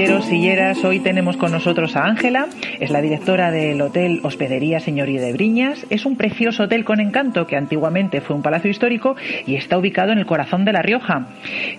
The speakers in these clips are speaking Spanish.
Silleros, silleras, hoy tenemos con nosotros a Ángela, es la directora del Hotel Hospedería Señoría de Briñas. Es un precioso hotel con encanto que antiguamente fue un palacio histórico y está ubicado en el corazón de La Rioja.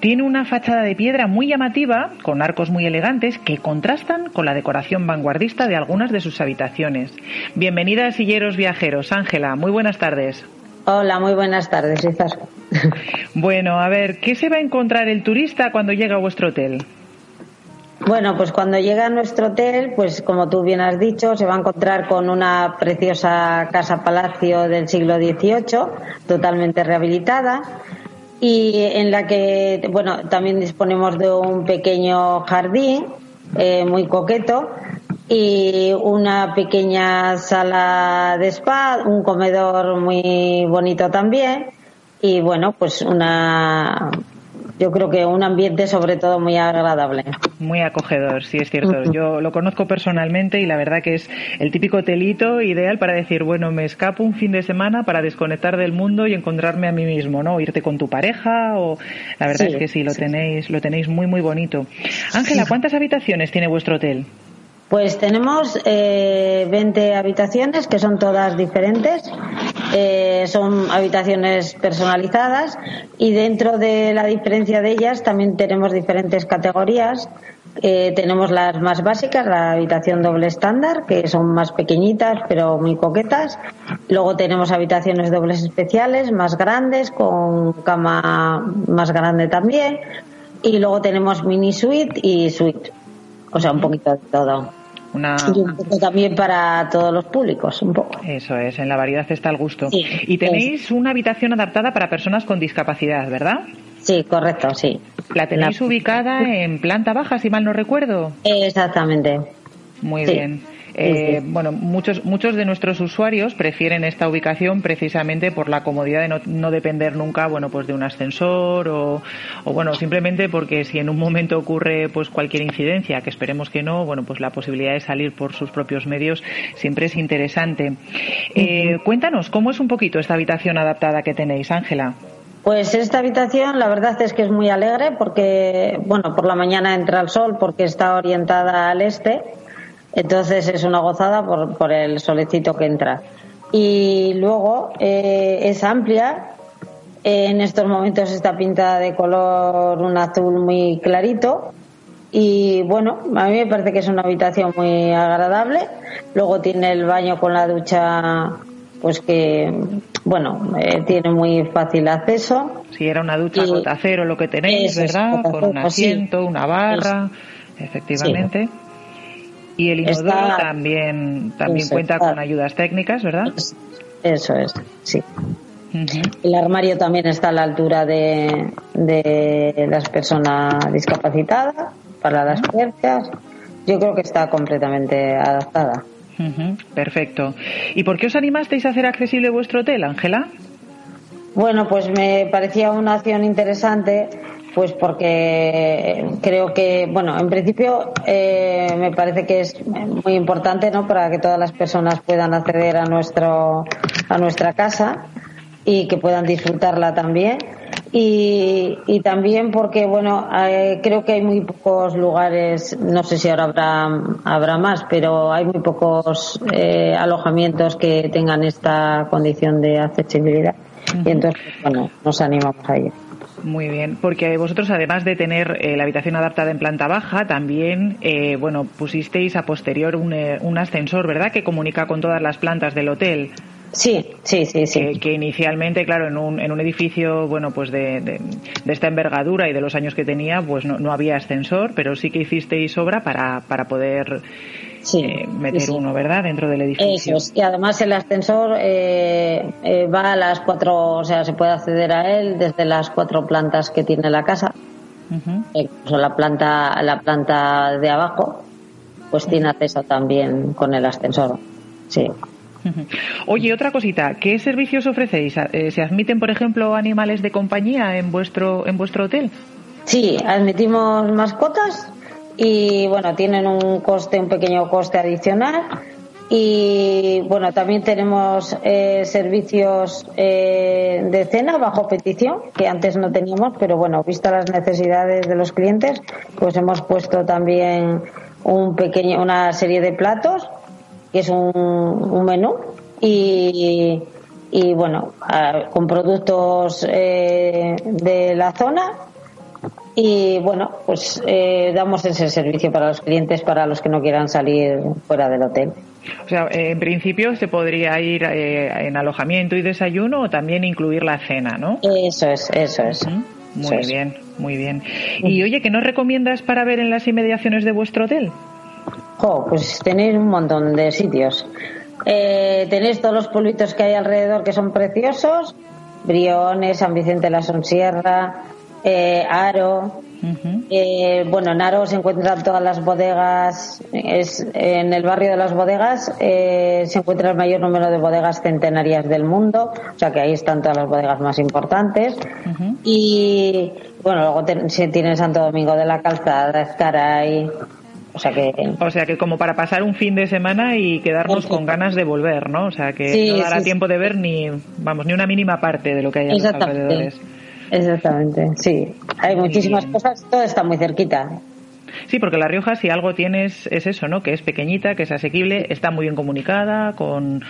Tiene una fachada de piedra muy llamativa, con arcos muy elegantes que contrastan con la decoración vanguardista de algunas de sus habitaciones. Bienvenida a Silleros Viajeros. Ángela, muy buenas tardes. Hola, muy buenas tardes, Bueno, a ver, ¿qué se va a encontrar el turista cuando llega a vuestro hotel? Bueno, pues cuando llega a nuestro hotel, pues como tú bien has dicho, se va a encontrar con una preciosa casa palacio del siglo XVIII, totalmente rehabilitada y en la que, bueno, también disponemos de un pequeño jardín eh, muy coqueto y una pequeña sala de spa, un comedor muy bonito también y bueno, pues una yo creo que un ambiente sobre todo muy agradable. Muy acogedor, sí es cierto. Yo lo conozco personalmente y la verdad que es el típico hotelito ideal para decir, bueno, me escapo un fin de semana para desconectar del mundo y encontrarme a mí mismo, ¿no? irte con tu pareja o la verdad es que sí, lo tenéis lo tenéis muy muy bonito. Ángela, ¿cuántas habitaciones tiene vuestro hotel? Pues tenemos eh, 20 habitaciones que son todas diferentes. Eh, son habitaciones personalizadas y dentro de la diferencia de ellas también tenemos diferentes categorías. Eh, tenemos las más básicas, la habitación doble estándar, que son más pequeñitas pero muy coquetas. Luego tenemos habitaciones dobles especiales, más grandes, con cama más grande también. Y luego tenemos mini suite y suite. O sea, un poquito de todo. Una... Y un poco también para todos los públicos, un poco. Eso es, en la variedad está el gusto. y tenéis una habitación adaptada para personas con discapacidad, ¿verdad? Sí, correcto, sí. ¿La tenéis ubicada en planta baja, si mal no recuerdo? Exactamente. Muy bien. Eh, bueno, muchos, muchos de nuestros usuarios prefieren esta ubicación precisamente por la comodidad de no, depender nunca, bueno, pues de un ascensor o, bueno, simplemente porque si en un momento ocurre pues cualquier incidencia, que esperemos que no, bueno, pues la posibilidad de salir por sus propios medios siempre es interesante. Eh, cuéntanos, ¿cómo es un poquito esta habitación adaptada que tenéis, Ángela? Pues esta habitación la verdad es que es muy alegre porque, bueno, por la mañana entra el sol porque está orientada al este entonces es una gozada por, por el solecito que entra. Y luego eh, es amplia. en estos momentos está pintada de color un azul muy clarito. Y bueno, a mí me parece que es una habitación muy agradable. Luego tiene el baño con la ducha, pues que, bueno, eh, tiene muy fácil acceso. Si era una ducha con cero lo que tenéis, ¿verdad? Con un asiento, una barra, efectivamente. Y el inodoro también, también cuenta con ayudas técnicas, ¿verdad? Eso es, sí. El armario también está a la altura de, de las personas discapacitadas para las puertas. Yo creo que está completamente adaptada. Perfecto. ¿Y por qué os animasteis a hacer accesible vuestro hotel, Ángela? Bueno, pues me parecía una acción interesante pues porque creo que, bueno, en principio eh, me parece que es muy importante, ¿no? Para que todas las personas puedan acceder a nuestro, a nuestra casa y que puedan disfrutarla también. Y, y también porque, bueno, eh, creo que hay muy pocos lugares, no sé si ahora habrá, habrá más, pero hay muy pocos eh, alojamientos que tengan esta condición de accesibilidad. Y entonces, bueno, nos animamos a ello. Muy bien, porque vosotros además de tener eh, la habitación adaptada en planta baja, también, eh, bueno, pusisteis a posterior un, eh, un, ascensor, ¿verdad?, que comunica con todas las plantas del hotel. Sí, sí, sí, sí. Que, inicialmente, claro, en un, en un edificio, bueno, pues de, de, esta envergadura y de los años que tenía, pues no, no había ascensor, pero sí que hicisteis obra para, para poder eh, meter uno, ¿verdad? Dentro del edificio. Eso Y además el ascensor eh, eh, va a las cuatro, o sea, se puede acceder a él desde las cuatro plantas que tiene la casa. Incluso la planta, la planta de abajo, pues tiene acceso también con el ascensor. Sí. Oye, otra cosita, ¿qué servicios ofrecéis? ¿Se admiten, por ejemplo, animales de compañía en vuestro en vuestro hotel? Sí, admitimos mascotas y bueno, tienen un coste, un pequeño coste adicional. Y bueno, también tenemos eh, servicios eh, de cena bajo petición, que antes no teníamos, pero bueno, visto las necesidades de los clientes, pues hemos puesto también un pequeño, una serie de platos, que es un, un menú, y, y bueno, con productos eh, de la zona y bueno, pues eh, damos ese servicio para los clientes, para los que no quieran salir fuera del hotel. O sea, eh, en principio se podría ir eh, en alojamiento y desayuno o también incluir la cena, ¿no? Eso es, eso es. Muy bien, muy bien. Y oye, ¿qué nos recomiendas para ver en las inmediaciones de vuestro hotel? Oh, pues tenéis un montón de sitios. tenéis todos los pueblitos que hay alrededor que son preciosos. Briones, San Vicente de la Sonsierra, eh, Aro. eh, bueno, en Aro se encuentran todas las bodegas, es, en el barrio de las bodegas eh, se encuentra el mayor número de bodegas centenarias del mundo, o sea que ahí están todas las bodegas más importantes. Y bueno, luego se tiene Santo Domingo de la Calzada, Escaray, o sea que o sea que como para pasar un fin de semana y quedarnos con ganas de volver no o sea que no dará tiempo de ver ni vamos ni una mínima parte de lo que hay a los alrededores Exactamente, sí. Hay muchísimas cosas, todo está muy cerquita. Sí, porque La Rioja, si algo tienes, es eso, ¿no? Que es pequeñita, que es asequible, está muy bien comunicada, con,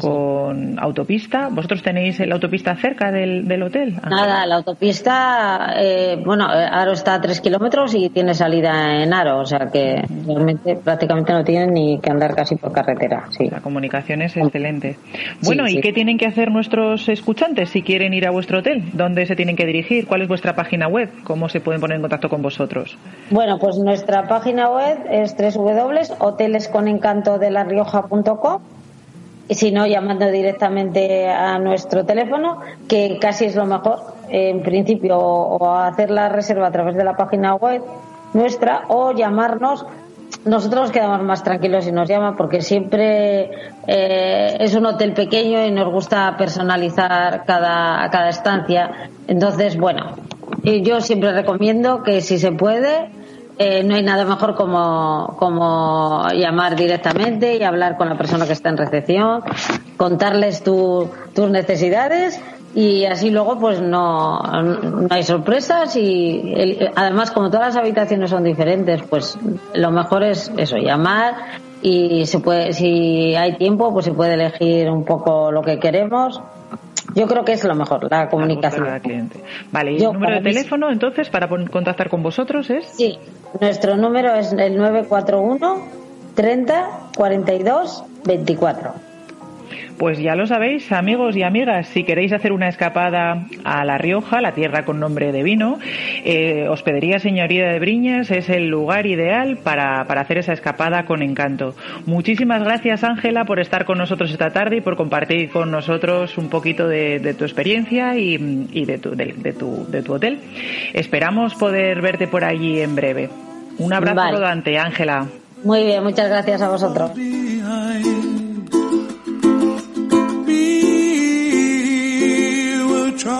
con autopista. ¿Vosotros tenéis la autopista cerca del, del hotel? Nada, la autopista, eh, bueno, Aro está a tres kilómetros y tiene salida en Aro, o sea que realmente prácticamente no tienen ni que andar casi por carretera. Sí. La comunicación es excelente. Bueno, ¿y qué tienen que hacer nuestros escuchantes si quieren ir a vuestro hotel? ¿Dónde se tienen que dirigir? ¿Cuál es vuestra página web? ¿Cómo se pueden poner en contacto con vosotros? Bueno, pues nuestra página web es www.hotelesconencantodelarioja.com y si no, llamando directamente a nuestro teléfono, que casi es lo mejor, en principio, o hacer la reserva a través de la página web nuestra o llamarnos nosotros nos quedamos más tranquilos si nos llama porque siempre eh, es un hotel pequeño y nos gusta personalizar cada, cada estancia. Entonces, bueno, yo siempre recomiendo que si se puede, eh, no hay nada mejor como, como llamar directamente y hablar con la persona que está en recepción, contarles tus necesidades y así luego pues no, no hay sorpresas y además como todas las habitaciones son diferentes pues lo mejor es eso llamar y se puede si hay tiempo pues se puede elegir un poco lo que queremos yo creo que es lo mejor, la comunicación. Vale, ¿y el número de teléfono entonces para contactar con vosotros es? Sí, nuestro número es el 941 30 42 24. Pues ya lo sabéis, amigos y amigas, si queréis hacer una escapada a La Rioja, la tierra con nombre de vino, eh, Hospedería Señoría de Briñas es el lugar ideal para, hacer esa escapada con encanto. Muchísimas gracias, Ángela, por estar con nosotros esta tarde y por compartir con nosotros un poquito de, tu experiencia y, de, tu, de, tu, de tu hotel. Esperamos poder verte por allí en breve. Un abrazo rodante, Ángela. Muy bien, muchas gracias a vosotros.